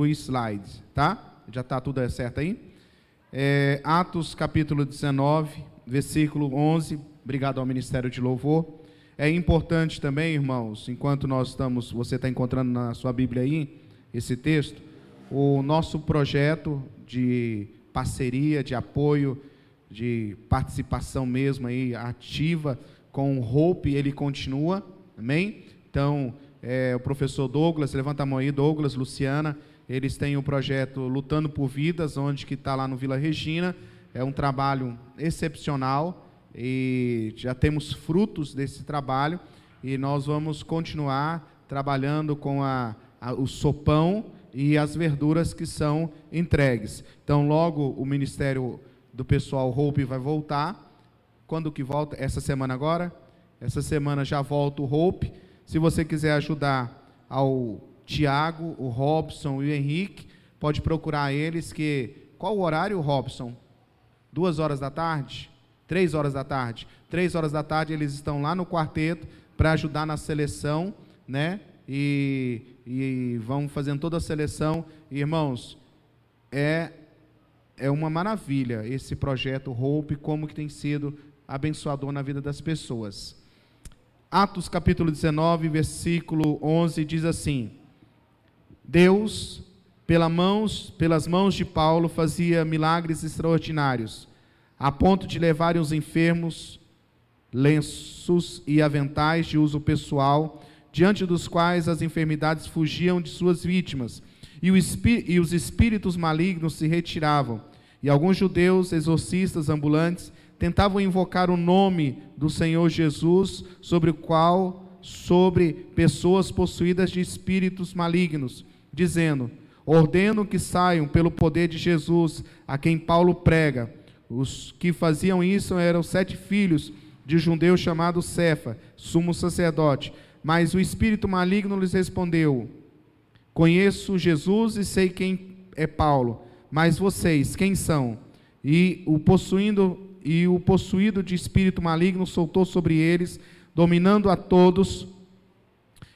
o slide, tá? Já está tudo certo aí? É, Atos capítulo 19, versículo 11. Obrigado ao Ministério de Louvor. É importante também, irmãos, enquanto nós estamos, você está encontrando na sua Bíblia aí esse texto, o nosso projeto de parceria, de apoio, de participação mesmo aí ativa com o Hope, ele continua, amém? Então, é, o professor Douglas, levanta a mão aí, Douglas, Luciana, eles têm o projeto Lutando por Vidas, onde que está lá no Vila Regina. É um trabalho excepcional e já temos frutos desse trabalho e nós vamos continuar trabalhando com a, a, o sopão e as verduras que são entregues. Então, logo o Ministério do Pessoal Hope vai voltar. Quando que volta? Essa semana agora? Essa semana já volta o Hope. Se você quiser ajudar ao Tiago, o Robson e o Henrique, pode procurar eles que qual o horário, Robson? Duas horas da tarde? Três horas da tarde? Três horas da tarde eles estão lá no quarteto para ajudar na seleção, né? E, e vão fazendo toda a seleção. Irmãos, é é uma maravilha esse projeto Hope, como que tem sido abençoador na vida das pessoas. Atos capítulo 19, versículo 11 diz assim: Deus, pela mãos, pelas mãos de Paulo, fazia milagres extraordinários, a ponto de levar os enfermos lenços e aventais de uso pessoal, diante dos quais as enfermidades fugiam de suas vítimas, e, e os espíritos malignos se retiravam. E alguns judeus exorcistas ambulantes tentavam invocar o nome do Senhor Jesus sobre o qual sobre pessoas possuídas de espíritos malignos dizendo: Ordeno que saiam pelo poder de Jesus, a quem Paulo prega. Os que faziam isso eram sete filhos de judeu chamado Cefa, sumo sacerdote. Mas o espírito maligno lhes respondeu: Conheço Jesus e sei quem é Paulo, mas vocês, quem são? E o possuindo e o possuído de espírito maligno soltou sobre eles, dominando a todos,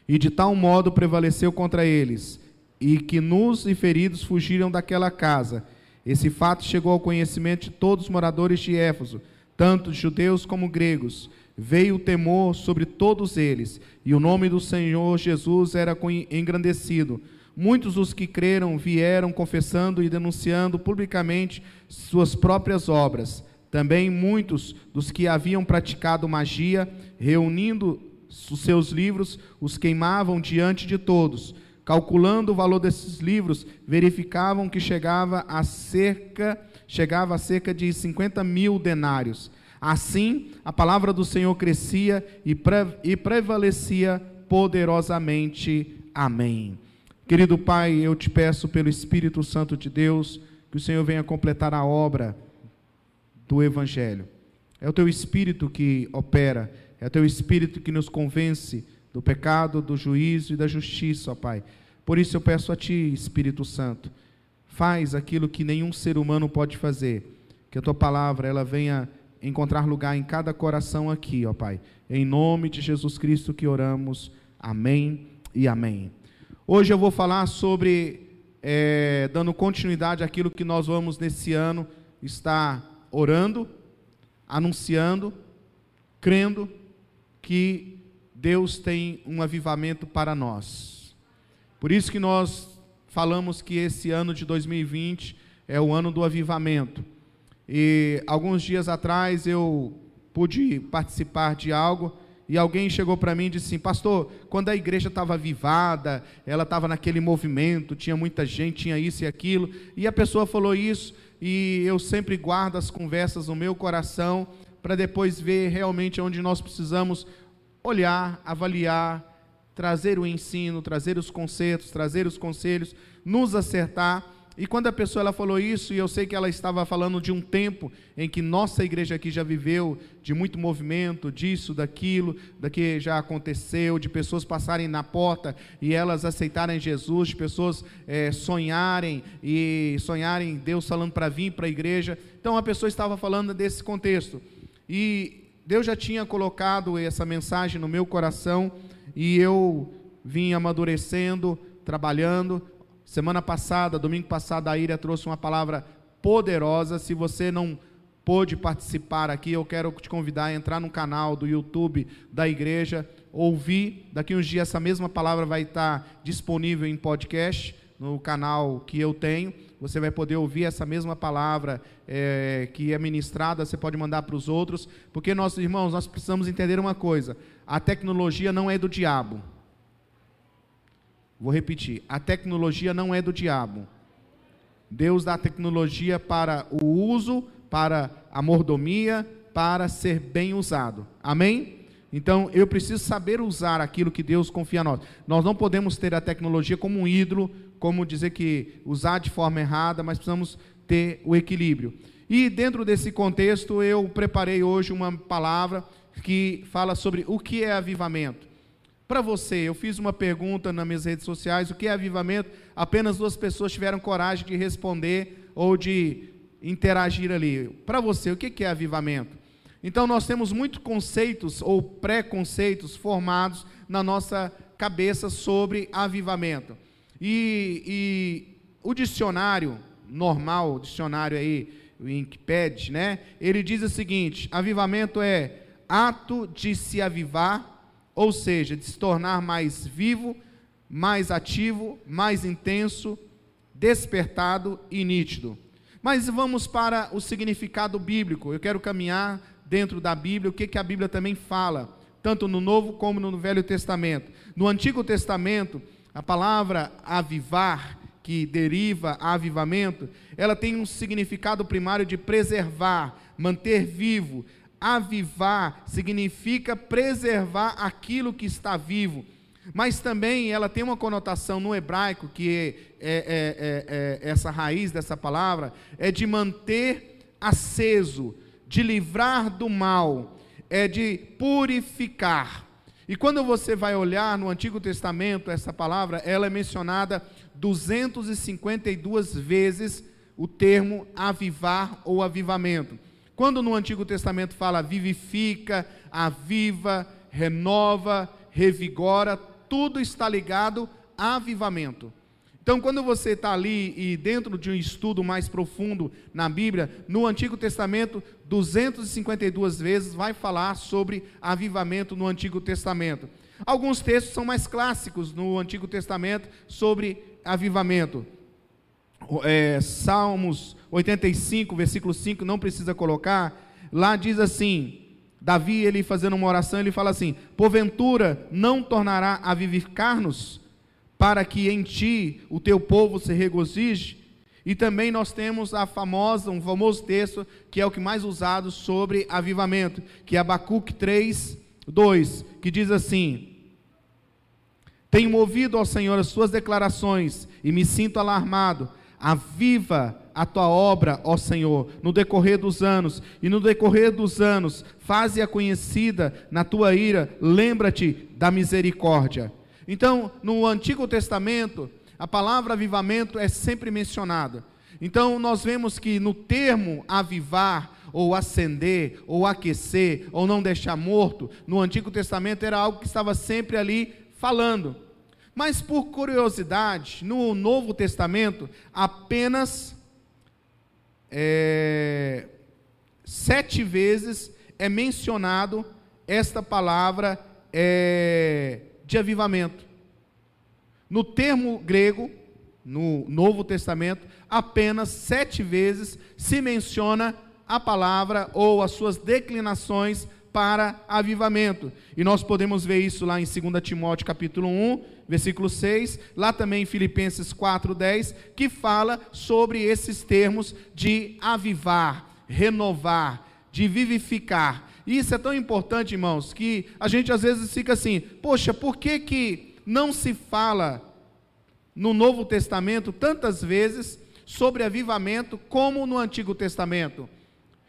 e de tal modo prevaleceu contra eles e que nus e feridos fugiram daquela casa. Esse fato chegou ao conhecimento de todos os moradores de Éfeso, tanto judeus como gregos. Veio o temor sobre todos eles, e o nome do Senhor Jesus era engrandecido. Muitos dos que creram vieram confessando e denunciando publicamente suas próprias obras. Também muitos dos que haviam praticado magia, reunindo os seus livros, os queimavam diante de todos calculando o valor desses livros, verificavam que chegava a cerca, chegava a cerca de 50 mil denários. Assim, a palavra do Senhor crescia e, pre, e prevalecia poderosamente. Amém. Querido Pai, eu te peço pelo Espírito Santo de Deus que o Senhor venha completar a obra do Evangelho. É o teu Espírito que opera, é o teu Espírito que nos convence do pecado, do juízo e da justiça, ó Pai. Por isso eu peço a Ti, Espírito Santo, faz aquilo que nenhum ser humano pode fazer, que a Tua palavra ela venha encontrar lugar em cada coração aqui, ó Pai. Em nome de Jesus Cristo que oramos. Amém e amém. Hoje eu vou falar sobre, é, dando continuidade àquilo que nós vamos nesse ano estar orando, anunciando, crendo que Deus tem um avivamento para nós. Por isso que nós falamos que esse ano de 2020 é o ano do avivamento. E alguns dias atrás eu pude participar de algo e alguém chegou para mim e disse assim: Pastor, quando a igreja estava avivada, ela estava naquele movimento, tinha muita gente, tinha isso e aquilo, e a pessoa falou isso, e eu sempre guardo as conversas no meu coração para depois ver realmente onde nós precisamos olhar, avaliar, trazer o ensino, trazer os conceitos, trazer os conselhos, nos acertar. E quando a pessoa ela falou isso, e eu sei que ela estava falando de um tempo em que nossa igreja aqui já viveu de muito movimento, disso, daquilo, da que já aconteceu, de pessoas passarem na porta e elas aceitarem Jesus, de pessoas é, sonharem e sonharem Deus falando para vir para a igreja. Então a pessoa estava falando desse contexto. E Deus já tinha colocado essa mensagem no meu coração e eu vim amadurecendo, trabalhando. Semana passada, domingo passado, a Ira trouxe uma palavra poderosa. Se você não pôde participar aqui, eu quero te convidar a entrar no canal do YouTube da igreja, ouvir. Daqui uns dias essa mesma palavra vai estar disponível em podcast no canal que eu tenho. Você vai poder ouvir essa mesma palavra é, que é ministrada, você pode mandar para os outros, porque, nossos irmãos, nós precisamos entender uma coisa: a tecnologia não é do diabo. Vou repetir: a tecnologia não é do diabo. Deus dá tecnologia para o uso, para a mordomia, para ser bem usado. Amém? Então, eu preciso saber usar aquilo que Deus confia a nós. Nós não podemos ter a tecnologia como um ídolo, como dizer que usar de forma errada, mas precisamos ter o equilíbrio. E dentro desse contexto, eu preparei hoje uma palavra que fala sobre o que é avivamento. Para você, eu fiz uma pergunta nas minhas redes sociais: o que é avivamento? Apenas duas pessoas tiveram coragem de responder ou de interagir ali. Para você, o que é avivamento? Então, nós temos muitos conceitos ou preconceitos formados na nossa cabeça sobre avivamento. E, e o dicionário normal, o dicionário aí, o Wikipedia, né? Ele diz o seguinte: avivamento é ato de se avivar ou seja, de se tornar mais vivo, mais ativo, mais intenso, despertado e nítido. Mas vamos para o significado bíblico. Eu quero caminhar dentro da Bíblia, o que, que a Bíblia também fala, tanto no Novo como no Velho Testamento. No Antigo Testamento, a palavra avivar, que deriva avivamento, ela tem um significado primário de preservar, manter vivo, avivar significa preservar aquilo que está vivo. Mas também ela tem uma conotação no hebraico, que é, é, é, é, essa raiz dessa palavra, é de manter aceso, de livrar do mal, é de purificar. E quando você vai olhar no Antigo Testamento, essa palavra, ela é mencionada 252 vezes o termo avivar ou avivamento. Quando no Antigo Testamento fala vivifica, aviva, renova, revigora, tudo está ligado a avivamento. Então, quando você está ali e dentro de um estudo mais profundo na Bíblia, no Antigo Testamento, 252 vezes vai falar sobre avivamento no Antigo Testamento. Alguns textos são mais clássicos no Antigo Testamento sobre avivamento. É, Salmos 85, versículo 5, não precisa colocar, lá diz assim: Davi, ele fazendo uma oração, ele fala assim: Porventura não tornará a vivificar-nos, para que em ti o teu povo se regozije? E também nós temos a famosa, um famoso texto, que é o que mais usado sobre avivamento, que é Abacuque 3, 2, que diz assim: Tenho ouvido ao Senhor as suas declarações e me sinto alarmado. Aviva a tua obra, ó Senhor, no decorrer dos anos, e no decorrer dos anos, faze-a conhecida na tua ira, lembra-te da misericórdia. Então, no Antigo Testamento, a palavra avivamento é sempre mencionada. Então, nós vemos que no termo avivar, ou acender, ou aquecer, ou não deixar morto, no Antigo Testamento era algo que estava sempre ali falando. Mas por curiosidade, no Novo Testamento, apenas é, sete vezes é mencionado esta palavra é, de avivamento. No termo grego, no Novo Testamento, apenas sete vezes se menciona a palavra ou as suas declinações para avivamento. E nós podemos ver isso lá em 2 Timóteo capítulo 1, versículo 6, lá também em Filipenses 4:10, que fala sobre esses termos de avivar, renovar, de vivificar. E isso é tão importante, irmãos, que a gente às vezes fica assim: poxa, por que que não se fala no Novo Testamento tantas vezes sobre avivamento como no Antigo Testamento?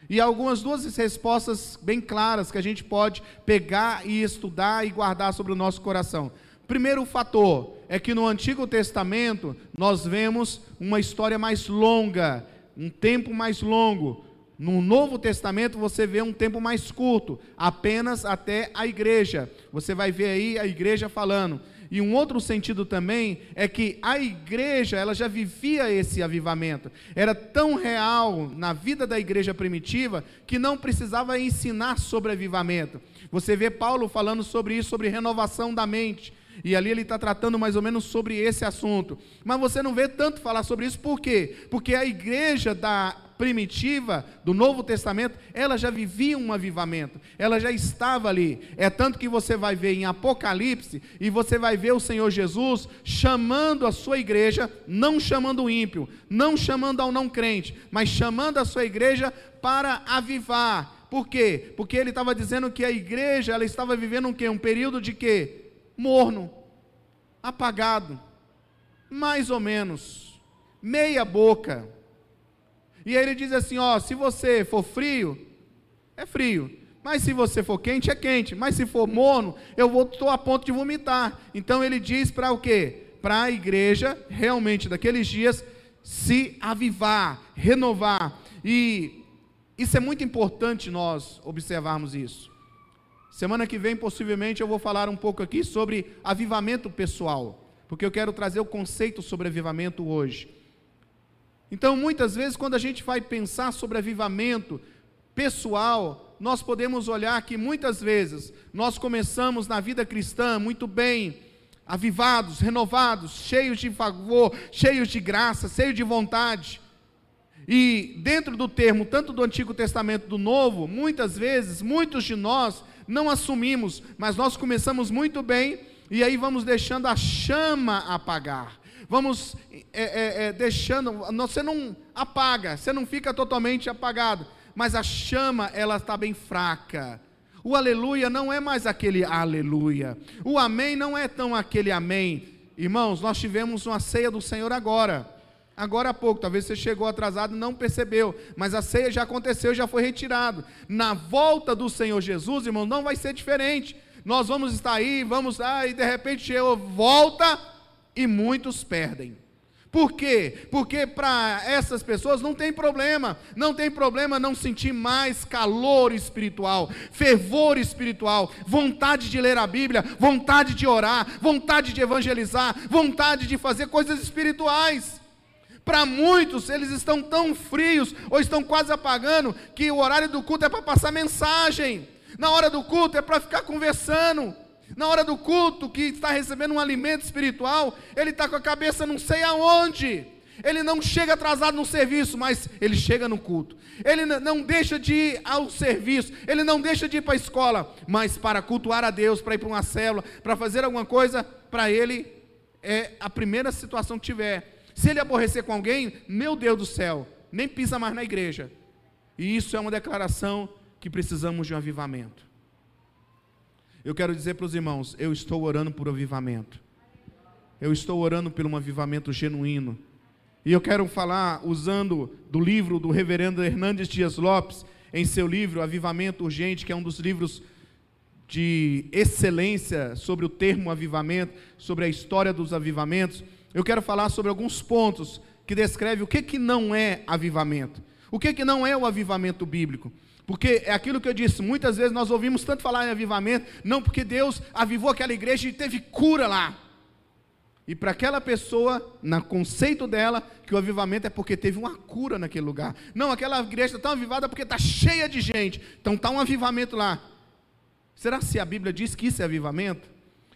E algumas duas respostas bem claras que a gente pode pegar e estudar e guardar sobre o nosso coração. Primeiro fator é que no Antigo Testamento nós vemos uma história mais longa, um tempo mais longo. No Novo Testamento você vê um tempo mais curto, apenas até a igreja. Você vai ver aí a igreja falando. E um outro sentido também é que a igreja, ela já vivia esse avivamento. Era tão real na vida da igreja primitiva que não precisava ensinar sobre avivamento. Você vê Paulo falando sobre isso, sobre renovação da mente. E ali ele está tratando mais ou menos sobre esse assunto. Mas você não vê tanto falar sobre isso, por quê? Porque a igreja da primitiva do Novo Testamento, ela já vivia um avivamento, ela já estava ali. É tanto que você vai ver em Apocalipse e você vai ver o Senhor Jesus chamando a sua igreja, não chamando o ímpio, não chamando ao não crente, mas chamando a sua igreja para avivar. Por quê? Porque ele estava dizendo que a igreja ela estava vivendo um quê? Um período de quê? morno, apagado, mais ou menos, meia boca. E aí ele diz assim: ó, se você for frio, é frio. Mas se você for quente, é quente. Mas se for morno, eu estou a ponto de vomitar. Então ele diz para o quê? Para a igreja, realmente, daqueles dias, se avivar, renovar. E isso é muito importante nós observarmos isso. Semana que vem, possivelmente, eu vou falar um pouco aqui sobre avivamento pessoal, porque eu quero trazer o conceito sobre avivamento hoje. Então, muitas vezes, quando a gente vai pensar sobre avivamento pessoal, nós podemos olhar que muitas vezes nós começamos na vida cristã muito bem, avivados, renovados, cheios de favor, cheios de graça, cheios de vontade. E dentro do termo, tanto do Antigo Testamento do Novo, muitas vezes, muitos de nós não assumimos, mas nós começamos muito bem e aí vamos deixando a chama apagar. Vamos é, é, é, deixando, você não apaga, você não fica totalmente apagado, mas a chama ela está bem fraca. O aleluia não é mais aquele aleluia. O amém não é tão aquele amém. Irmãos, nós tivemos uma ceia do Senhor agora agora há pouco. Talvez você chegou atrasado e não percebeu, mas a ceia já aconteceu, já foi retirado. Na volta do Senhor Jesus, irmão, não vai ser diferente. Nós vamos estar aí, vamos ah, e de repente volta e muitos perdem. Por quê? Porque para essas pessoas não tem problema, não tem problema não sentir mais calor espiritual, fervor espiritual, vontade de ler a Bíblia, vontade de orar, vontade de evangelizar, vontade de fazer coisas espirituais. Para muitos, eles estão tão frios ou estão quase apagando que o horário do culto é para passar mensagem. Na hora do culto é para ficar conversando. Na hora do culto, que está recebendo um alimento espiritual, ele está com a cabeça não sei aonde. Ele não chega atrasado no serviço, mas ele chega no culto. Ele não deixa de ir ao serviço, ele não deixa de ir para a escola, mas para cultuar a Deus, para ir para uma célula, para fazer alguma coisa, para ele é a primeira situação que tiver. Se ele aborrecer com alguém, meu Deus do céu, nem pisa mais na igreja. E isso é uma declaração que precisamos de um avivamento. Eu quero dizer para os irmãos, eu estou orando por avivamento. Eu estou orando por um avivamento genuíno. E eu quero falar usando do livro do reverendo Hernandes Dias Lopes, em seu livro Avivamento Urgente, que é um dos livros de excelência sobre o termo avivamento, sobre a história dos avivamentos eu quero falar sobre alguns pontos que descreve o que, que não é avivamento. O que, que não é o avivamento bíblico? Porque é aquilo que eu disse, muitas vezes nós ouvimos tanto falar em avivamento, não porque Deus avivou aquela igreja e teve cura lá. E para aquela pessoa, no conceito dela, que o avivamento é porque teve uma cura naquele lugar. Não, aquela igreja está tão avivada porque está cheia de gente. Então está um avivamento lá. Será se a Bíblia diz que isso é avivamento?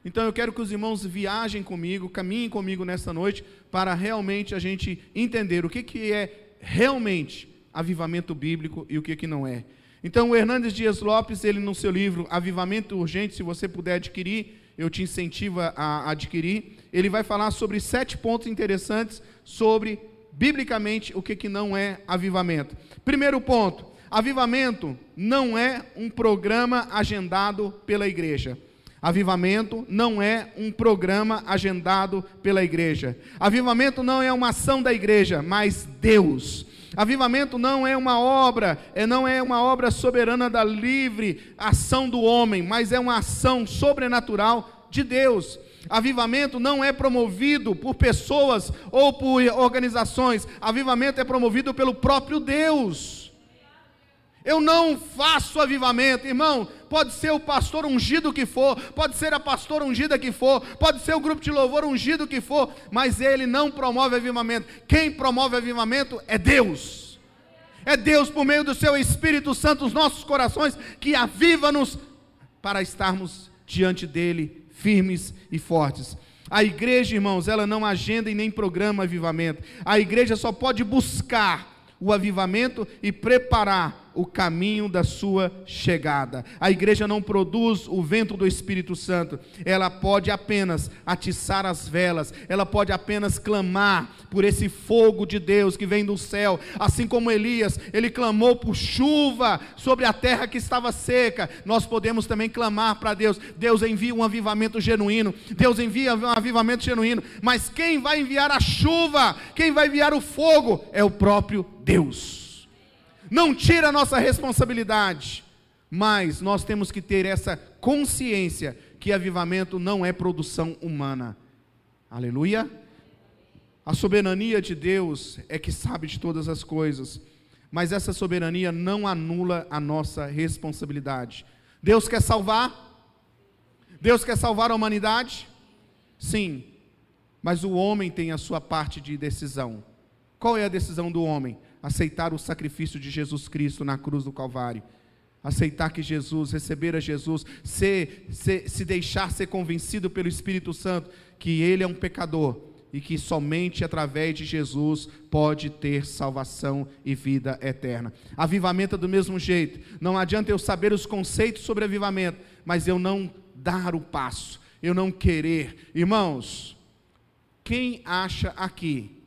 Então eu quero que os irmãos viajem comigo, caminhem comigo nessa noite, para realmente a gente entender o que, que é realmente avivamento bíblico e o que, que não é. Então o Hernandes Dias Lopes, ele no seu livro Avivamento Urgente, se você puder adquirir, eu te incentivo a adquirir, ele vai falar sobre sete pontos interessantes sobre, biblicamente, o que, que não é avivamento. Primeiro ponto, avivamento não é um programa agendado pela igreja. Avivamento não é um programa agendado pela igreja. Avivamento não é uma ação da igreja, mas Deus. Avivamento não é uma obra, é, não é uma obra soberana da livre ação do homem, mas é uma ação sobrenatural de Deus. Avivamento não é promovido por pessoas ou por organizações. Avivamento é promovido pelo próprio Deus. Eu não faço avivamento, irmão. Pode ser o pastor ungido que for, pode ser a pastora ungida que for, pode ser o grupo de louvor ungido que for, mas ele não promove avivamento. Quem promove avivamento é Deus. É Deus por meio do seu Espírito Santo os nossos corações que aviva-nos para estarmos diante dele firmes e fortes. A igreja, irmãos, ela não agenda e nem programa avivamento. A igreja só pode buscar o avivamento e preparar o caminho da sua chegada. A igreja não produz o vento do Espírito Santo, ela pode apenas atiçar as velas, ela pode apenas clamar por esse fogo de Deus que vem do céu, assim como Elias, ele clamou por chuva sobre a terra que estava seca. Nós podemos também clamar para Deus. Deus envia um avivamento genuíno, Deus envia um avivamento genuíno, mas quem vai enviar a chuva, quem vai enviar o fogo é o próprio Deus não tira a nossa responsabilidade, mas nós temos que ter essa consciência que avivamento não é produção humana. Aleluia. A soberania de Deus é que sabe de todas as coisas, mas essa soberania não anula a nossa responsabilidade. Deus quer salvar? Deus quer salvar a humanidade? Sim, mas o homem tem a sua parte de decisão. Qual é a decisão do homem? Aceitar o sacrifício de Jesus Cristo na cruz do Calvário, aceitar que Jesus, receber a Jesus, ser, ser, se deixar ser convencido pelo Espírito Santo que ele é um pecador e que somente através de Jesus pode ter salvação e vida eterna. Avivamento é do mesmo jeito. Não adianta eu saber os conceitos sobre avivamento, mas eu não dar o passo, eu não querer. Irmãos, quem acha aqui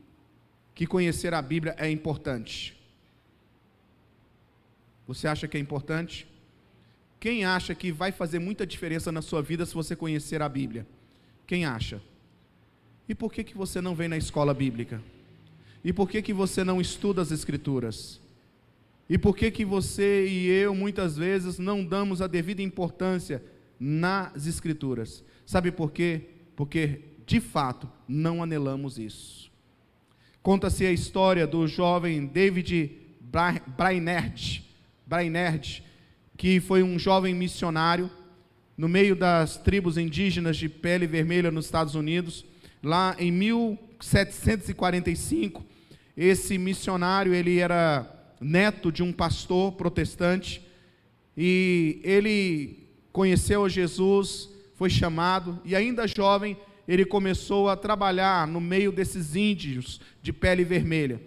que conhecer a Bíblia é importante. Você acha que é importante? Quem acha que vai fazer muita diferença na sua vida se você conhecer a Bíblia? Quem acha? E por que, que você não vem na escola bíblica? E por que, que você não estuda as Escrituras? E por que, que você e eu muitas vezes não damos a devida importância nas Escrituras? Sabe por quê? Porque, de fato, não anelamos isso. Conta-se a história do jovem David Brainerd, Brainerd, que foi um jovem missionário no meio das tribos indígenas de pele vermelha nos Estados Unidos, lá em 1745. Esse missionário, ele era neto de um pastor protestante e ele conheceu Jesus, foi chamado e ainda jovem ele começou a trabalhar no meio desses índios de pele vermelha.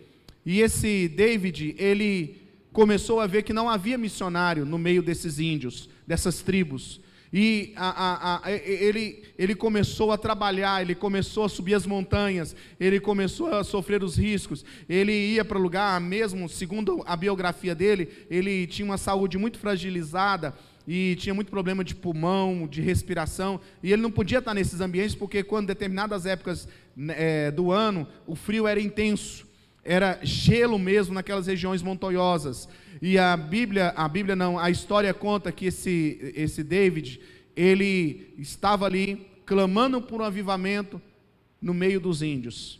E esse David, ele começou a ver que não havia missionário no meio desses índios, dessas tribos. E a, a, a, ele, ele começou a trabalhar, ele começou a subir as montanhas, ele começou a sofrer os riscos. Ele ia para o lugar, mesmo segundo a biografia dele, ele tinha uma saúde muito fragilizada e tinha muito problema de pulmão, de respiração, e ele não podia estar nesses ambientes porque quando determinadas épocas é, do ano o frio era intenso, era gelo mesmo naquelas regiões montanhosas. E a Bíblia, a Bíblia não, a história conta que esse esse David, ele estava ali clamando por um avivamento no meio dos índios.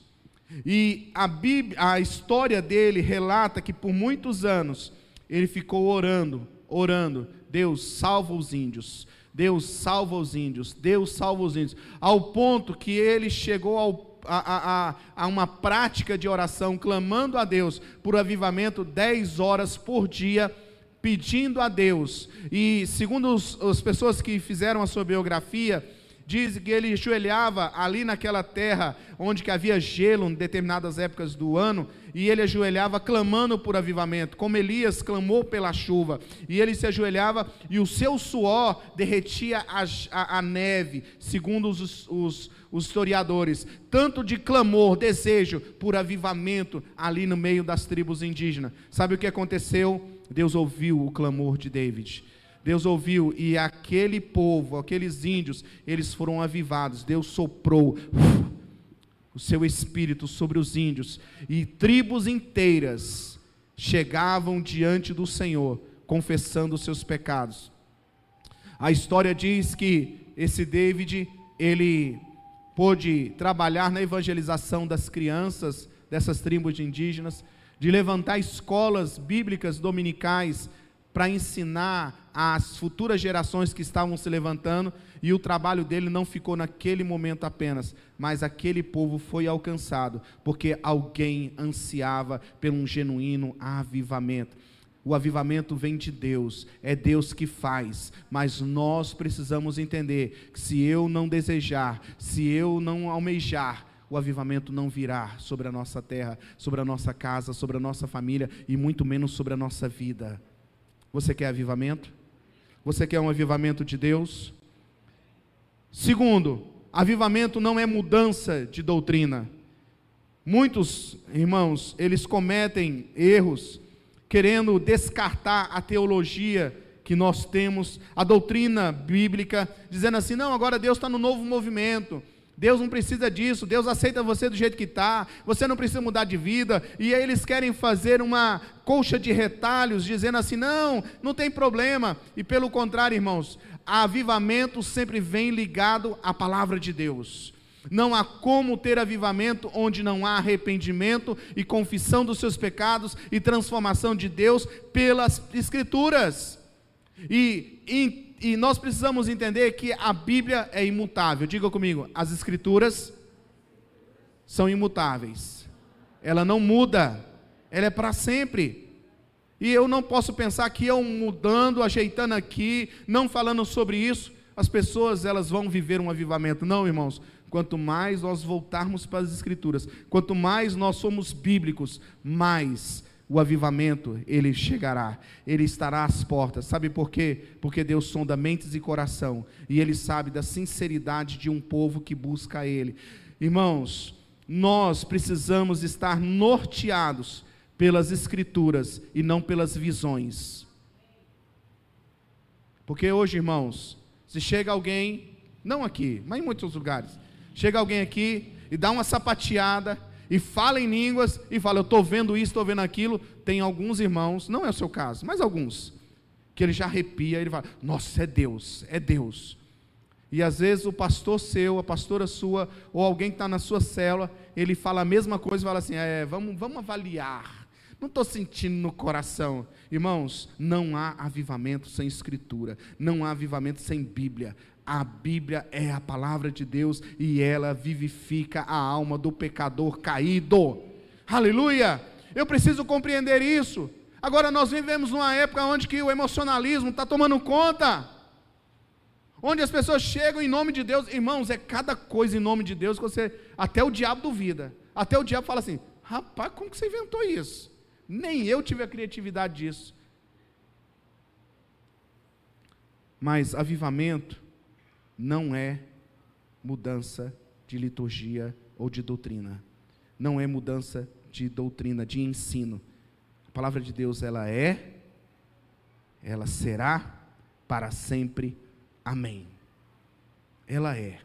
E a, Bíblia, a história dele relata que por muitos anos ele ficou orando, orando, Deus salva os índios, Deus salva os índios, Deus salva os índios, ao ponto que ele chegou ao, a, a, a, uma prática de oração, clamando a Deus por avivamento 10 horas por dia, pedindo a Deus. E segundo os, as pessoas que fizeram a sua biografia, diz que ele ajoelhava ali naquela terra onde que havia gelo em determinadas épocas do ano, e ele ajoelhava clamando por avivamento, como Elias clamou pela chuva, e ele se ajoelhava e o seu suor derretia a, a, a neve, segundo os, os, os historiadores, tanto de clamor, desejo por avivamento ali no meio das tribos indígenas. Sabe o que aconteceu? Deus ouviu o clamor de David Deus ouviu e aquele povo, aqueles índios, eles foram avivados. Deus soprou o seu espírito sobre os índios e tribos inteiras chegavam diante do Senhor, confessando os seus pecados. A história diz que esse David, ele pôde trabalhar na evangelização das crianças dessas tribos indígenas, de levantar escolas bíblicas dominicais para ensinar às futuras gerações que estavam se levantando, e o trabalho dele não ficou naquele momento apenas, mas aquele povo foi alcançado, porque alguém ansiava por um genuíno avivamento. O avivamento vem de Deus, é Deus que faz, mas nós precisamos entender que se eu não desejar, se eu não almejar, o avivamento não virá sobre a nossa terra, sobre a nossa casa, sobre a nossa família e muito menos sobre a nossa vida. Você quer avivamento? Você quer um avivamento de Deus? Segundo, avivamento não é mudança de doutrina. Muitos irmãos, eles cometem erros querendo descartar a teologia que nós temos, a doutrina bíblica, dizendo assim: não, agora Deus está no novo movimento. Deus não precisa disso, Deus aceita você do jeito que está, você não precisa mudar de vida, e aí eles querem fazer uma colcha de retalhos, dizendo assim: não, não tem problema, e pelo contrário, irmãos, avivamento sempre vem ligado à palavra de Deus. Não há como ter avivamento onde não há arrependimento e confissão dos seus pecados e transformação de Deus pelas Escrituras. E, e, e, nós precisamos entender que a Bíblia é imutável. Diga comigo, as Escrituras são imutáveis. Ela não muda, ela é para sempre. E eu não posso pensar que eu mudando, ajeitando aqui, não falando sobre isso, as pessoas elas vão viver um avivamento. Não, irmãos quanto mais nós voltarmos para as Escrituras, quanto mais nós somos bíblicos, mais o avivamento ele chegará, ele estará às portas. Sabe por quê? Porque Deus sonda mentes e coração, e ele sabe da sinceridade de um povo que busca ele. Irmãos, nós precisamos estar norteados pelas escrituras e não pelas visões. Porque hoje, irmãos, se chega alguém, não aqui, mas em muitos lugares, Chega alguém aqui e dá uma sapateada e fala em línguas e fala: Eu estou vendo isso, estou vendo aquilo. Tem alguns irmãos, não é o seu caso, mas alguns, que ele já arrepia, ele fala: Nossa, é Deus, é Deus. E às vezes o pastor seu, a pastora sua, ou alguém que está na sua célula, ele fala a mesma coisa e fala assim: é, vamos, vamos avaliar. Não estou sentindo no coração. Irmãos, não há avivamento sem escritura, não há avivamento sem Bíblia. A Bíblia é a palavra de Deus e ela vivifica a alma do pecador caído. Aleluia! Eu preciso compreender isso. Agora nós vivemos numa época onde que o emocionalismo está tomando conta. Onde as pessoas chegam em nome de Deus, irmãos, é cada coisa em nome de Deus que você, até o diabo duvida. Até o diabo fala assim: rapaz, como que você inventou isso? Nem eu tive a criatividade disso. Mas avivamento não é mudança de liturgia ou de doutrina. Não é mudança de doutrina, de ensino. A palavra de Deus ela é, ela será para sempre. Amém. Ela é.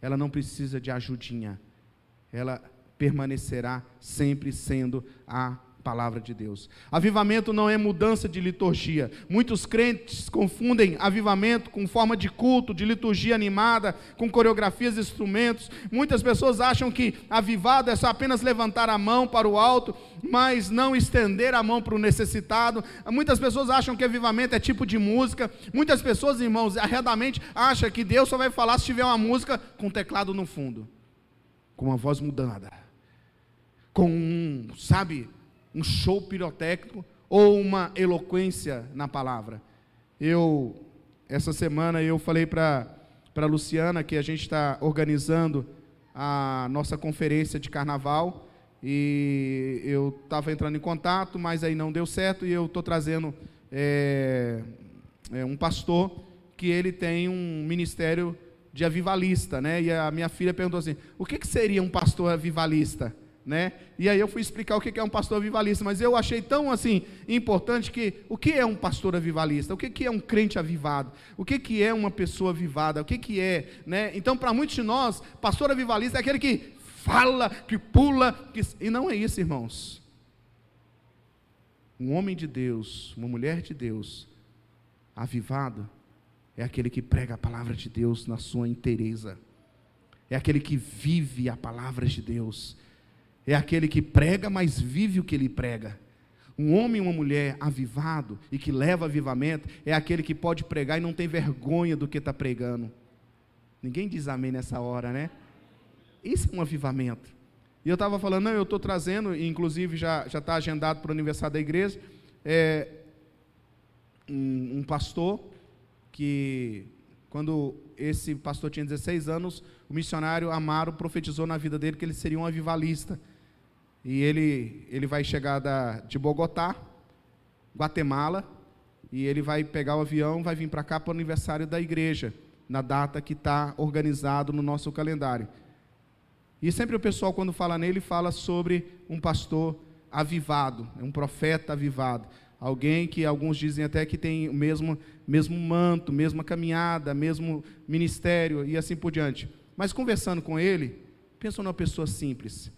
Ela não precisa de ajudinha. Ela permanecerá sempre sendo a palavra de Deus. Avivamento não é mudança de liturgia. Muitos crentes confundem avivamento com forma de culto, de liturgia animada, com coreografias e instrumentos. Muitas pessoas acham que avivado é só apenas levantar a mão para o alto, mas não estender a mão para o necessitado. Muitas pessoas acham que avivamento é tipo de música. Muitas pessoas, irmãos, arredamente acham que Deus só vai falar se tiver uma música com teclado no fundo, com uma voz mudada, com um, sabe, um show pirotécnico ou uma eloquência na palavra. Eu, essa semana, eu falei para a Luciana que a gente está organizando a nossa conferência de carnaval e eu estava entrando em contato, mas aí não deu certo e eu estou trazendo é, é, um pastor que ele tem um ministério de avivalista, né? E a minha filha perguntou assim: o que, que seria um pastor avivalista? Né? E aí eu fui explicar o que é um pastor avivalista, mas eu achei tão assim importante que o que é um pastor avivalista? O que é um crente avivado? O que é uma pessoa avivada? O que é, né? Então, para muitos de nós, pastor avivalista é aquele que fala, que pula, que... e não é isso, irmãos. Um homem de Deus, uma mulher de Deus, avivado, é aquele que prega a palavra de Deus na sua inteireza. É aquele que vive a palavra de Deus é aquele que prega, mas vive o que ele prega. Um homem e uma mulher avivado e que leva avivamento é aquele que pode pregar e não tem vergonha do que está pregando. Ninguém diz amém nessa hora, né? Isso é um avivamento. E eu estava falando, não, eu estou trazendo, inclusive já está agendado para o aniversário da igreja, é, um, um pastor que, quando esse pastor tinha 16 anos, o missionário Amaro profetizou na vida dele que ele seria um avivalista. E ele, ele vai chegar da, de Bogotá, Guatemala, e ele vai pegar o avião, vai vir para cá para o aniversário da igreja, na data que está organizado no nosso calendário. E sempre o pessoal, quando fala nele, fala sobre um pastor avivado, um profeta avivado. Alguém que alguns dizem até que tem o mesmo, mesmo manto, mesma caminhada, mesmo ministério e assim por diante. Mas conversando com ele, pensa numa pessoa simples,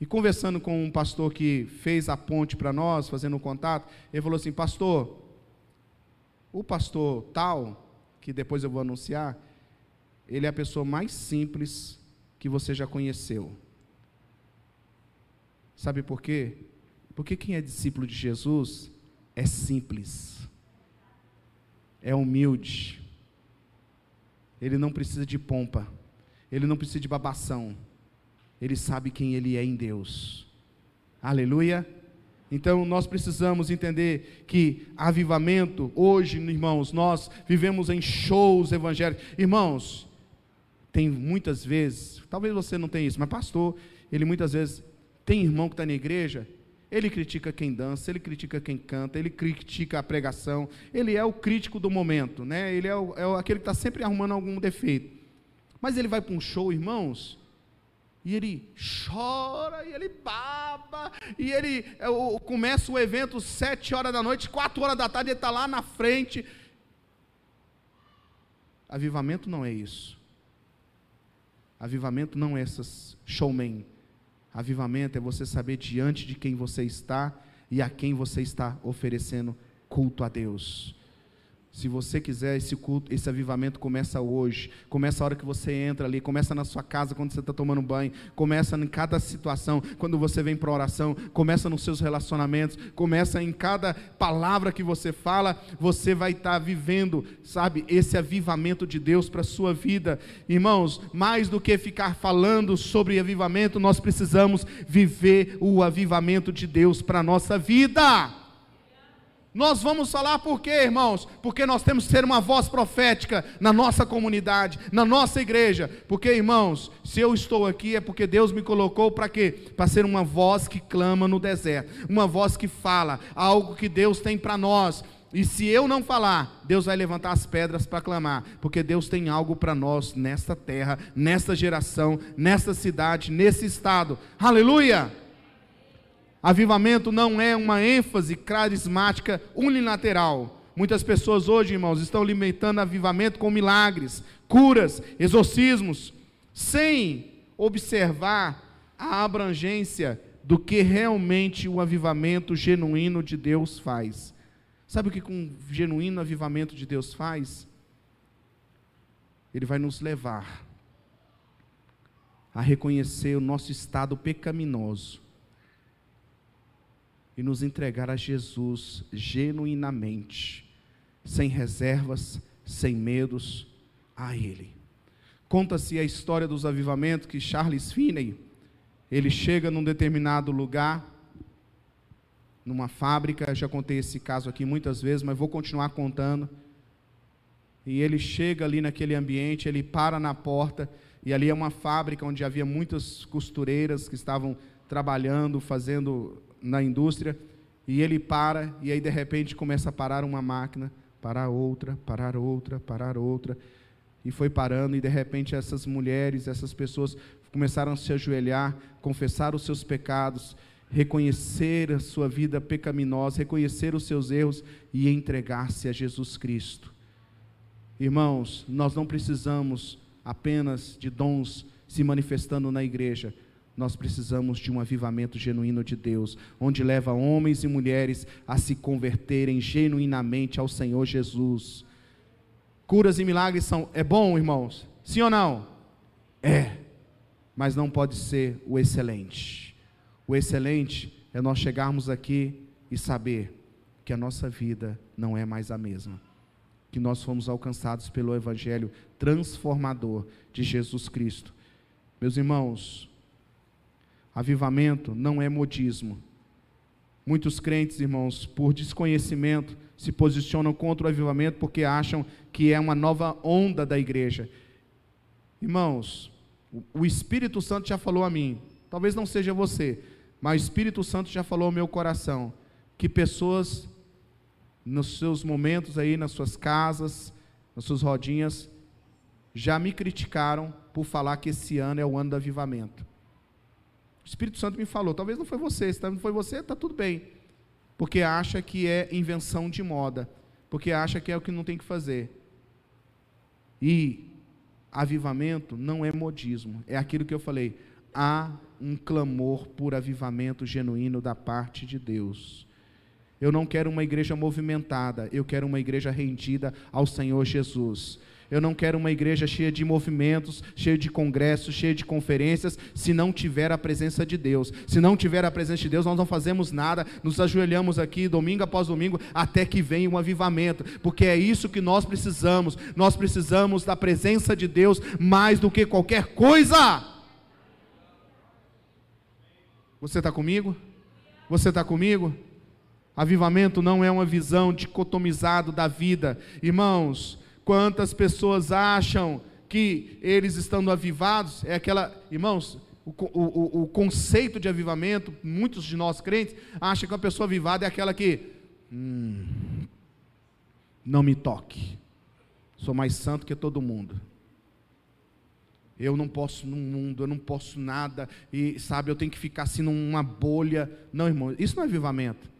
e conversando com um pastor que fez a ponte para nós, fazendo um contato, ele falou assim: Pastor, o pastor tal, que depois eu vou anunciar, ele é a pessoa mais simples que você já conheceu. Sabe por quê? Porque quem é discípulo de Jesus é simples, é humilde, ele não precisa de pompa, ele não precisa de babação ele sabe quem ele é em Deus. Aleluia. Então nós precisamos entender que avivamento, hoje, irmãos, nós vivemos em shows evangélicos. Irmãos, tem muitas vezes, talvez você não tenha isso, mas pastor, ele muitas vezes tem irmão que está na igreja, ele critica quem dança, ele critica quem canta, ele critica a pregação, ele é o crítico do momento, né? ele é, o, é aquele que está sempre arrumando algum defeito. Mas ele vai para um show, irmãos, e ele chora, e ele baba, e ele é, começa o evento sete horas da noite, quatro horas da tarde ele está lá na frente. Avivamento não é isso. Avivamento não é essas showman. Avivamento é você saber diante de quem você está e a quem você está oferecendo culto a Deus. Se você quiser, esse culto, esse avivamento começa hoje. Começa a hora que você entra ali, começa na sua casa quando você está tomando banho, começa em cada situação, quando você vem para oração, começa nos seus relacionamentos, começa em cada palavra que você fala, você vai estar tá vivendo, sabe, esse avivamento de Deus para a sua vida. Irmãos, mais do que ficar falando sobre avivamento, nós precisamos viver o avivamento de Deus para a nossa vida. Nós vamos falar por quê, irmãos? Porque nós temos que ser uma voz profética na nossa comunidade, na nossa igreja. Porque, irmãos, se eu estou aqui é porque Deus me colocou para quê? Para ser uma voz que clama no deserto, uma voz que fala algo que Deus tem para nós. E se eu não falar, Deus vai levantar as pedras para clamar, porque Deus tem algo para nós nesta terra, nesta geração, nesta cidade, nesse estado. Aleluia! Avivamento não é uma ênfase carismática unilateral. Muitas pessoas hoje, irmãos, estão limitando avivamento com milagres, curas, exorcismos, sem observar a abrangência do que realmente o avivamento genuíno de Deus faz. Sabe o que um genuíno avivamento de Deus faz? Ele vai nos levar a reconhecer o nosso estado pecaminoso e nos entregar a Jesus genuinamente, sem reservas, sem medos, a Ele. Conta-se a história dos avivamentos que Charles Finney, ele chega num determinado lugar, numa fábrica, já contei esse caso aqui muitas vezes, mas vou continuar contando. E ele chega ali naquele ambiente, ele para na porta, e ali é uma fábrica onde havia muitas costureiras que estavam trabalhando, fazendo na indústria, e ele para, e aí de repente começa a parar uma máquina, parar outra, parar outra, parar outra, e foi parando, e de repente essas mulheres, essas pessoas começaram a se ajoelhar, confessar os seus pecados, reconhecer a sua vida pecaminosa, reconhecer os seus erros e entregar-se a Jesus Cristo. Irmãos, nós não precisamos apenas de dons se manifestando na igreja, nós precisamos de um avivamento genuíno de Deus, onde leva homens e mulheres a se converterem genuinamente ao Senhor Jesus. Curas e milagres são é bom, irmãos? Sim ou não? É. Mas não pode ser o excelente. O excelente é nós chegarmos aqui e saber que a nossa vida não é mais a mesma. Que nós fomos alcançados pelo Evangelho transformador de Jesus Cristo. Meus irmãos, avivamento não é modismo. Muitos crentes, irmãos, por desconhecimento, se posicionam contra o avivamento porque acham que é uma nova onda da igreja. Irmãos, o Espírito Santo já falou a mim, talvez não seja você, mas o Espírito Santo já falou ao meu coração que pessoas nos seus momentos aí, nas suas casas, nas suas rodinhas, já me criticaram por falar que esse ano é o ano do avivamento. O Espírito Santo me falou, talvez não foi você, se não foi você, está tudo bem. Porque acha que é invenção de moda, porque acha que é o que não tem que fazer. E avivamento não é modismo, é aquilo que eu falei, há um clamor por avivamento genuíno da parte de Deus. Eu não quero uma igreja movimentada, eu quero uma igreja rendida ao Senhor Jesus. Eu não quero uma igreja cheia de movimentos, cheia de congressos, cheia de conferências, se não tiver a presença de Deus. Se não tiver a presença de Deus, nós não fazemos nada, nos ajoelhamos aqui domingo após domingo até que venha um avivamento, porque é isso que nós precisamos. Nós precisamos da presença de Deus mais do que qualquer coisa. Você está comigo? Você está comigo? Avivamento não é uma visão dicotomizada da vida. Irmãos, quantas pessoas acham que eles estando avivados, é aquela, irmãos, o, o, o, conceito de avivamento, muitos de nós crentes acham que uma pessoa avivada é aquela que, hum, não me toque, sou mais santo que todo mundo. Eu não posso no mundo, eu não posso nada, e sabe, eu tenho que ficar assim numa bolha. Não, irmão, isso não é avivamento.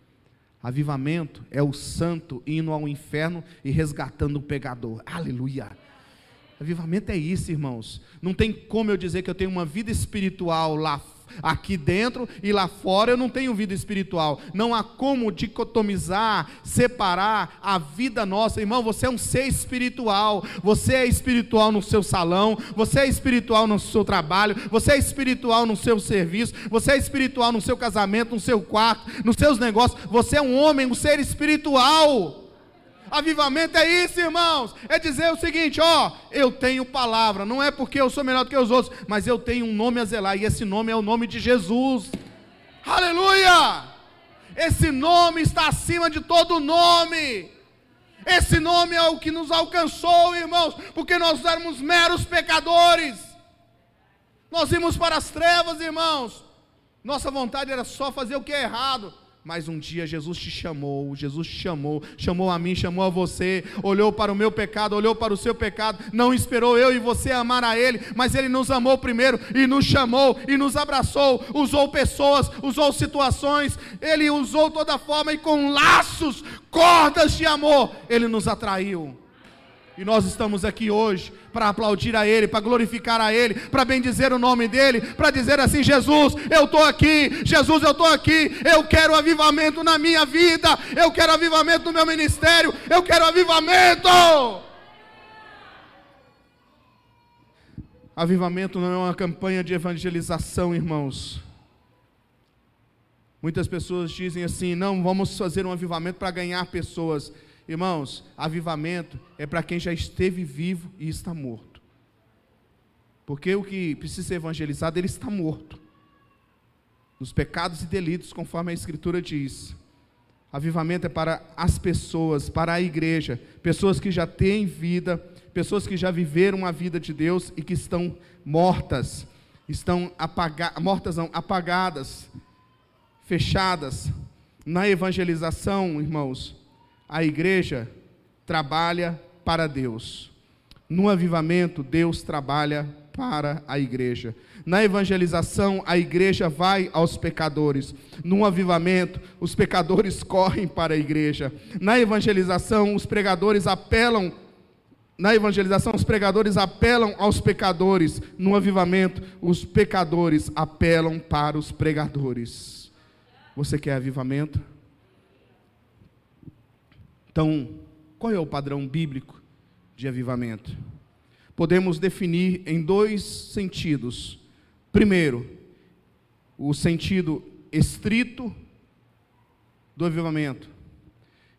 Avivamento é o santo indo ao inferno e resgatando o pecador. Aleluia. Avivamento é isso, irmãos. Não tem como eu dizer que eu tenho uma vida espiritual lá Aqui dentro e lá fora eu não tenho vida espiritual. Não há como dicotomizar, separar a vida nossa. Irmão, você é um ser espiritual. Você é espiritual no seu salão, você é espiritual no seu trabalho, você é espiritual no seu serviço, você é espiritual no seu casamento, no seu quarto, nos seus negócios. Você é um homem, um ser espiritual. Avivamento é isso, irmãos. É dizer o seguinte: ó, eu tenho palavra. Não é porque eu sou melhor do que os outros, mas eu tenho um nome a zelar. E esse nome é o nome de Jesus. Aleluia! Esse nome está acima de todo nome. Esse nome é o que nos alcançou, irmãos, porque nós éramos meros pecadores. Nós íamos para as trevas, irmãos. Nossa vontade era só fazer o que é errado. Mas um dia Jesus te chamou, Jesus te chamou, chamou a mim, chamou a você, olhou para o meu pecado, olhou para o seu pecado, não esperou eu e você amar a Ele, mas Ele nos amou primeiro e nos chamou e nos abraçou, usou pessoas, usou situações, Ele usou toda forma e com laços, cordas de amor, Ele nos atraiu. E nós estamos aqui hoje para aplaudir a Ele, para glorificar a Ele, para bendizer o nome dEle, para dizer assim: Jesus, eu estou aqui, Jesus, eu estou aqui, eu quero avivamento na minha vida, eu quero avivamento no meu ministério, eu quero avivamento. Avivamento não é uma campanha de evangelização, irmãos. Muitas pessoas dizem assim: não, vamos fazer um avivamento para ganhar pessoas. Irmãos, avivamento é para quem já esteve vivo e está morto. Porque o que precisa ser evangelizado, ele está morto. Nos pecados e delitos, conforme a Escritura diz. Avivamento é para as pessoas, para a igreja, pessoas que já têm vida, pessoas que já viveram a vida de Deus e que estão mortas, estão apagadas, mortas não, apagadas, fechadas. Na evangelização, irmãos, a igreja trabalha para Deus. No avivamento, Deus trabalha para a igreja. Na evangelização, a igreja vai aos pecadores. No avivamento, os pecadores correm para a igreja. Na evangelização, os pregadores apelam na evangelização, os pregadores apelam aos pecadores. No avivamento, os pecadores apelam para os pregadores. Você quer avivamento? Então, qual é o padrão bíblico de avivamento? Podemos definir em dois sentidos. Primeiro, o sentido estrito do avivamento,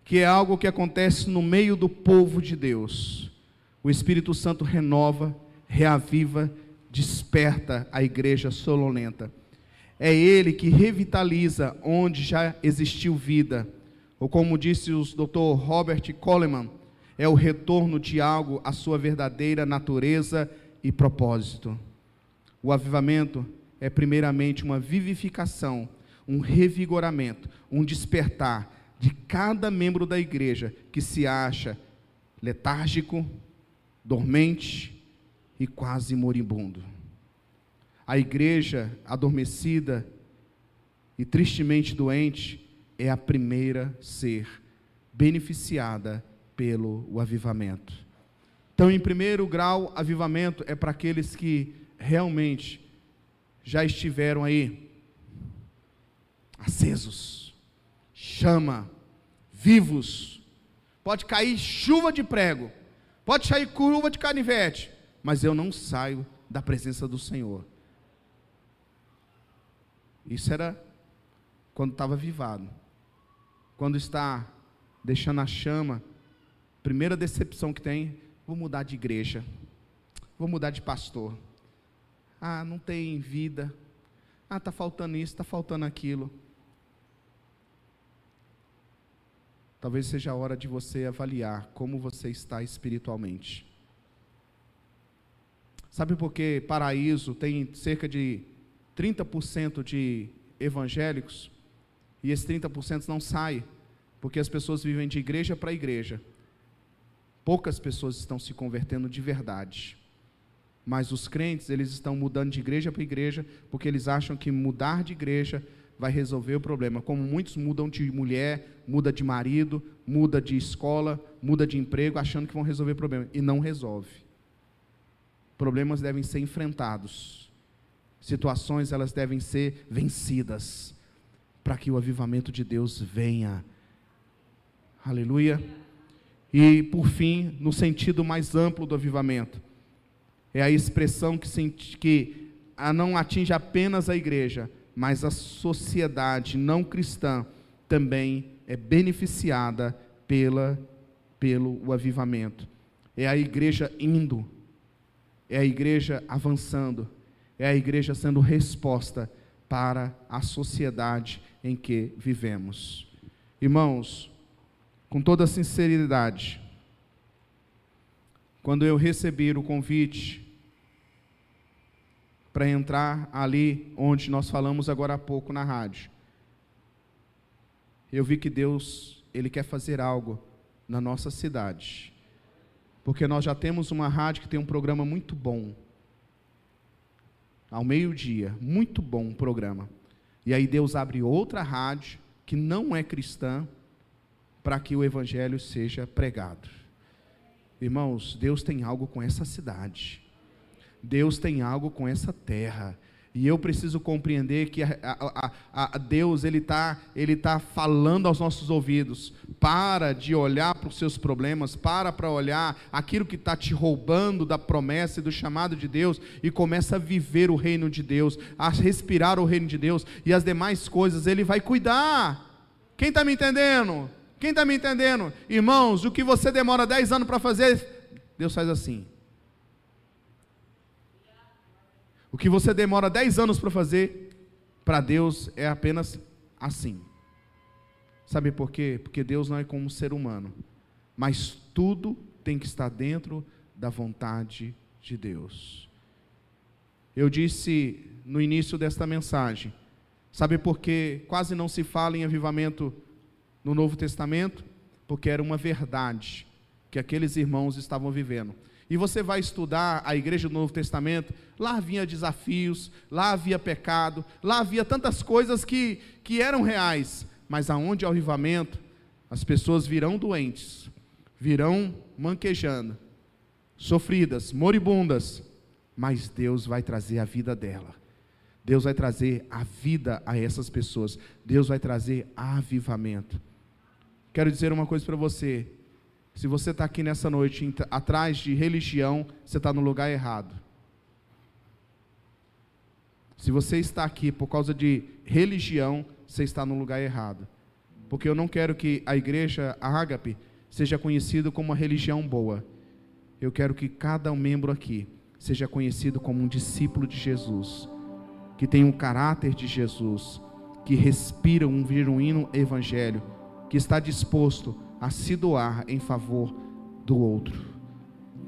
que é algo que acontece no meio do povo de Deus. O Espírito Santo renova, reaviva, desperta a igreja solonenta. É ele que revitaliza onde já existiu vida. Ou como disse o Dr. Robert Coleman, é o retorno de algo à sua verdadeira natureza e propósito. O avivamento é primeiramente uma vivificação, um revigoramento, um despertar de cada membro da igreja que se acha letárgico, dormente e quase moribundo. A igreja adormecida e tristemente doente é a primeira a ser beneficiada pelo avivamento. Então, em primeiro grau, avivamento é para aqueles que realmente já estiveram aí acesos, chama, vivos. Pode cair chuva de prego, pode cair curva de canivete, mas eu não saio da presença do Senhor. Isso era quando estava vivado. Quando está deixando a chama, primeira decepção que tem, vou mudar de igreja, vou mudar de pastor. Ah, não tem vida. Ah, está faltando isso, está faltando aquilo. Talvez seja a hora de você avaliar como você está espiritualmente. Sabe por que Paraíso tem cerca de 30% de evangélicos e esses 30% não saem, porque as pessoas vivem de igreja para igreja. Poucas pessoas estão se convertendo de verdade. Mas os crentes, eles estão mudando de igreja para igreja, porque eles acham que mudar de igreja vai resolver o problema. Como muitos mudam de mulher, muda de marido, muda de escola, muda de emprego, achando que vão resolver o problema. E não resolve. Problemas devem ser enfrentados. Situações elas devem ser vencidas para que o avivamento de Deus venha. Aleluia. E por fim, no sentido mais amplo do avivamento, é a expressão que, que não atinge apenas a igreja, mas a sociedade não cristã também é beneficiada pela, pelo avivamento. É a igreja indo, é a igreja avançando, é a igreja sendo resposta para a sociedade em que vivemos. Irmãos, com toda sinceridade, quando eu recebi o convite para entrar ali onde nós falamos agora há pouco na rádio. Eu vi que Deus, ele quer fazer algo na nossa cidade. Porque nós já temos uma rádio que tem um programa muito bom. Ao meio-dia, muito bom programa. E aí Deus abre outra rádio que não é cristã para que o evangelho seja pregado. Irmãos, Deus tem algo com essa cidade. Deus tem algo com essa terra. E eu preciso compreender que a, a, a, Deus ele está ele tá falando aos nossos ouvidos. Para de olhar para os seus problemas, para para olhar aquilo que está te roubando da promessa e do chamado de Deus e começa a viver o reino de Deus, a respirar o reino de Deus e as demais coisas Ele vai cuidar. Quem está me entendendo? Quem está me entendendo? Irmãos, o que você demora 10 anos para fazer, Deus faz assim. O que você demora 10 anos para fazer, para Deus é apenas assim. Sabe por quê? Porque Deus não é como um ser humano, mas tudo tem que estar dentro da vontade de Deus. Eu disse no início desta mensagem, sabe por que quase não se fala em avivamento no Novo Testamento? Porque era uma verdade que aqueles irmãos estavam vivendo e você vai estudar a igreja do Novo Testamento, lá havia desafios, lá havia pecado, lá havia tantas coisas que, que eram reais, mas aonde há o avivamento, as pessoas virão doentes, virão manquejando, sofridas, moribundas, mas Deus vai trazer a vida dela. Deus vai trazer a vida a essas pessoas. Deus vai trazer avivamento. Quero dizer uma coisa para você: se você está aqui nessa noite atrás de religião, você está no lugar errado. Se você está aqui por causa de religião, você está no lugar errado. porque eu não quero que a igreja Ágape seja conhecida como uma religião boa. Eu quero que cada membro aqui seja conhecido como um discípulo de Jesus, que tem um caráter de Jesus, que respira um genuíno evangelho, que está disposto a se doar em favor do outro.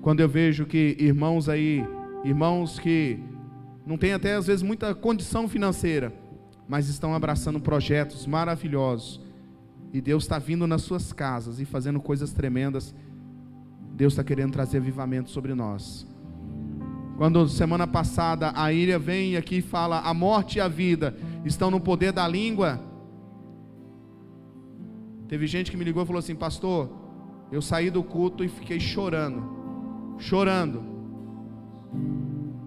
Quando eu vejo que irmãos aí, irmãos que não têm até às vezes muita condição financeira, mas estão abraçando projetos maravilhosos, e Deus está vindo nas suas casas e fazendo coisas tremendas, Deus está querendo trazer avivamento sobre nós. Quando semana passada a ilha vem aqui e fala: a morte e a vida estão no poder da língua. Teve gente que me ligou e falou assim: Pastor, eu saí do culto e fiquei chorando, chorando,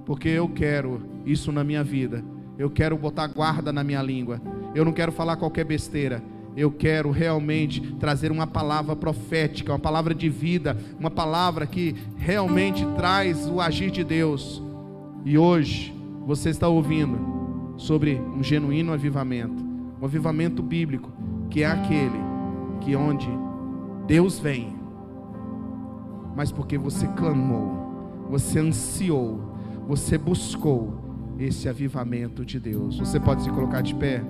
porque eu quero isso na minha vida. Eu quero botar guarda na minha língua. Eu não quero falar qualquer besteira eu quero realmente trazer uma palavra profética, uma palavra de vida, uma palavra que realmente traz o agir de Deus. E hoje você está ouvindo sobre um genuíno avivamento, um avivamento bíblico, que é aquele que onde Deus vem, mas porque você clamou, você ansiou, você buscou esse avivamento de Deus. Você pode se colocar de pé?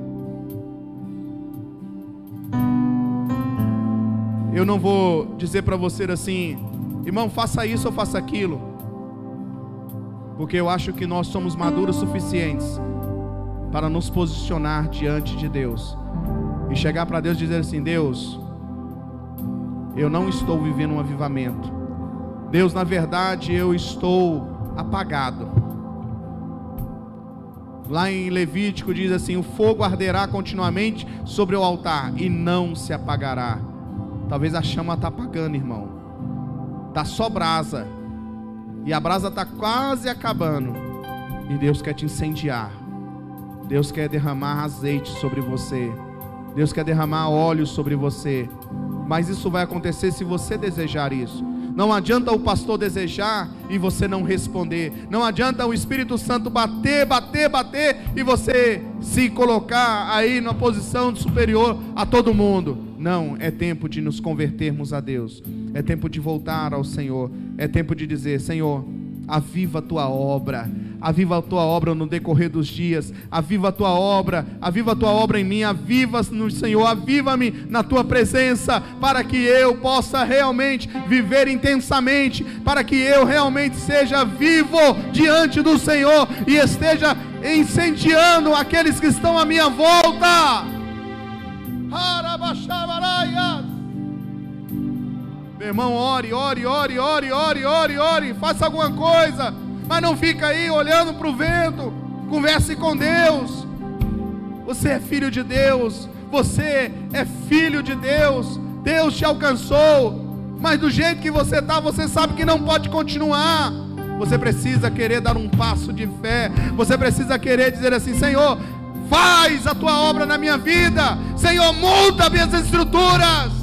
Eu não vou dizer para você assim, irmão, faça isso ou faça aquilo, porque eu acho que nós somos maduros suficientes para nos posicionar diante de Deus e chegar para Deus e dizer assim: Deus, eu não estou vivendo um avivamento. Deus, na verdade, eu estou apagado. Lá em Levítico diz assim: o fogo arderá continuamente sobre o altar e não se apagará. Talvez a chama está apagando, irmão. Tá só brasa. E a brasa está quase acabando. E Deus quer te incendiar. Deus quer derramar azeite sobre você. Deus quer derramar óleo sobre você. Mas isso vai acontecer se você desejar isso. Não adianta o pastor desejar e você não responder. Não adianta o Espírito Santo bater, bater, bater e você se colocar aí na posição superior a todo mundo. Não, é tempo de nos convertermos a Deus. É tempo de voltar ao Senhor. É tempo de dizer: Senhor, aviva a tua obra aviva a tua obra no decorrer dos dias, aviva a tua obra, aviva a tua obra em mim, aviva no Senhor, aviva-me na tua presença, para que eu possa realmente viver intensamente, para que eu realmente seja vivo diante do Senhor e esteja incendiando aqueles que estão à minha volta. Meu irmão, ore, ore, ore, ore, ore, ore, ore, faça alguma coisa mas não fica aí olhando para o vento. Converse com Deus. Você é filho de Deus. Você é filho de Deus. Deus te alcançou. Mas do jeito que você está, você sabe que não pode continuar. Você precisa querer dar um passo de fé. Você precisa querer dizer assim: Senhor, faz a tua obra na minha vida. Senhor, muda minhas estruturas.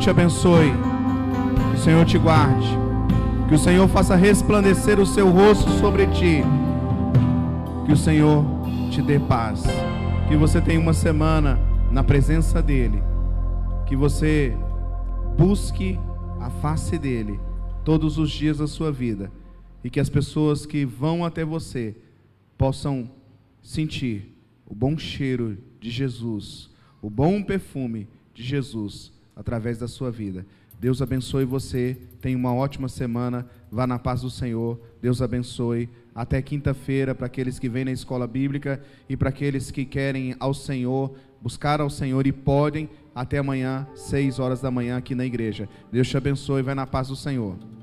Te abençoe, que o Senhor te guarde, que o Senhor faça resplandecer o seu rosto sobre ti, que o Senhor te dê paz, que você tenha uma semana na presença dEle, que você busque a face dEle todos os dias da sua vida. E que as pessoas que vão até você possam sentir o bom cheiro de Jesus, o bom perfume de Jesus através da sua vida. Deus abençoe você. Tenha uma ótima semana. Vá na paz do Senhor. Deus abençoe. Até quinta-feira para aqueles que vêm na escola bíblica e para aqueles que querem ao Senhor, buscar ao Senhor e podem. Até amanhã, seis horas da manhã aqui na igreja. Deus te abençoe. Vai na paz do Senhor.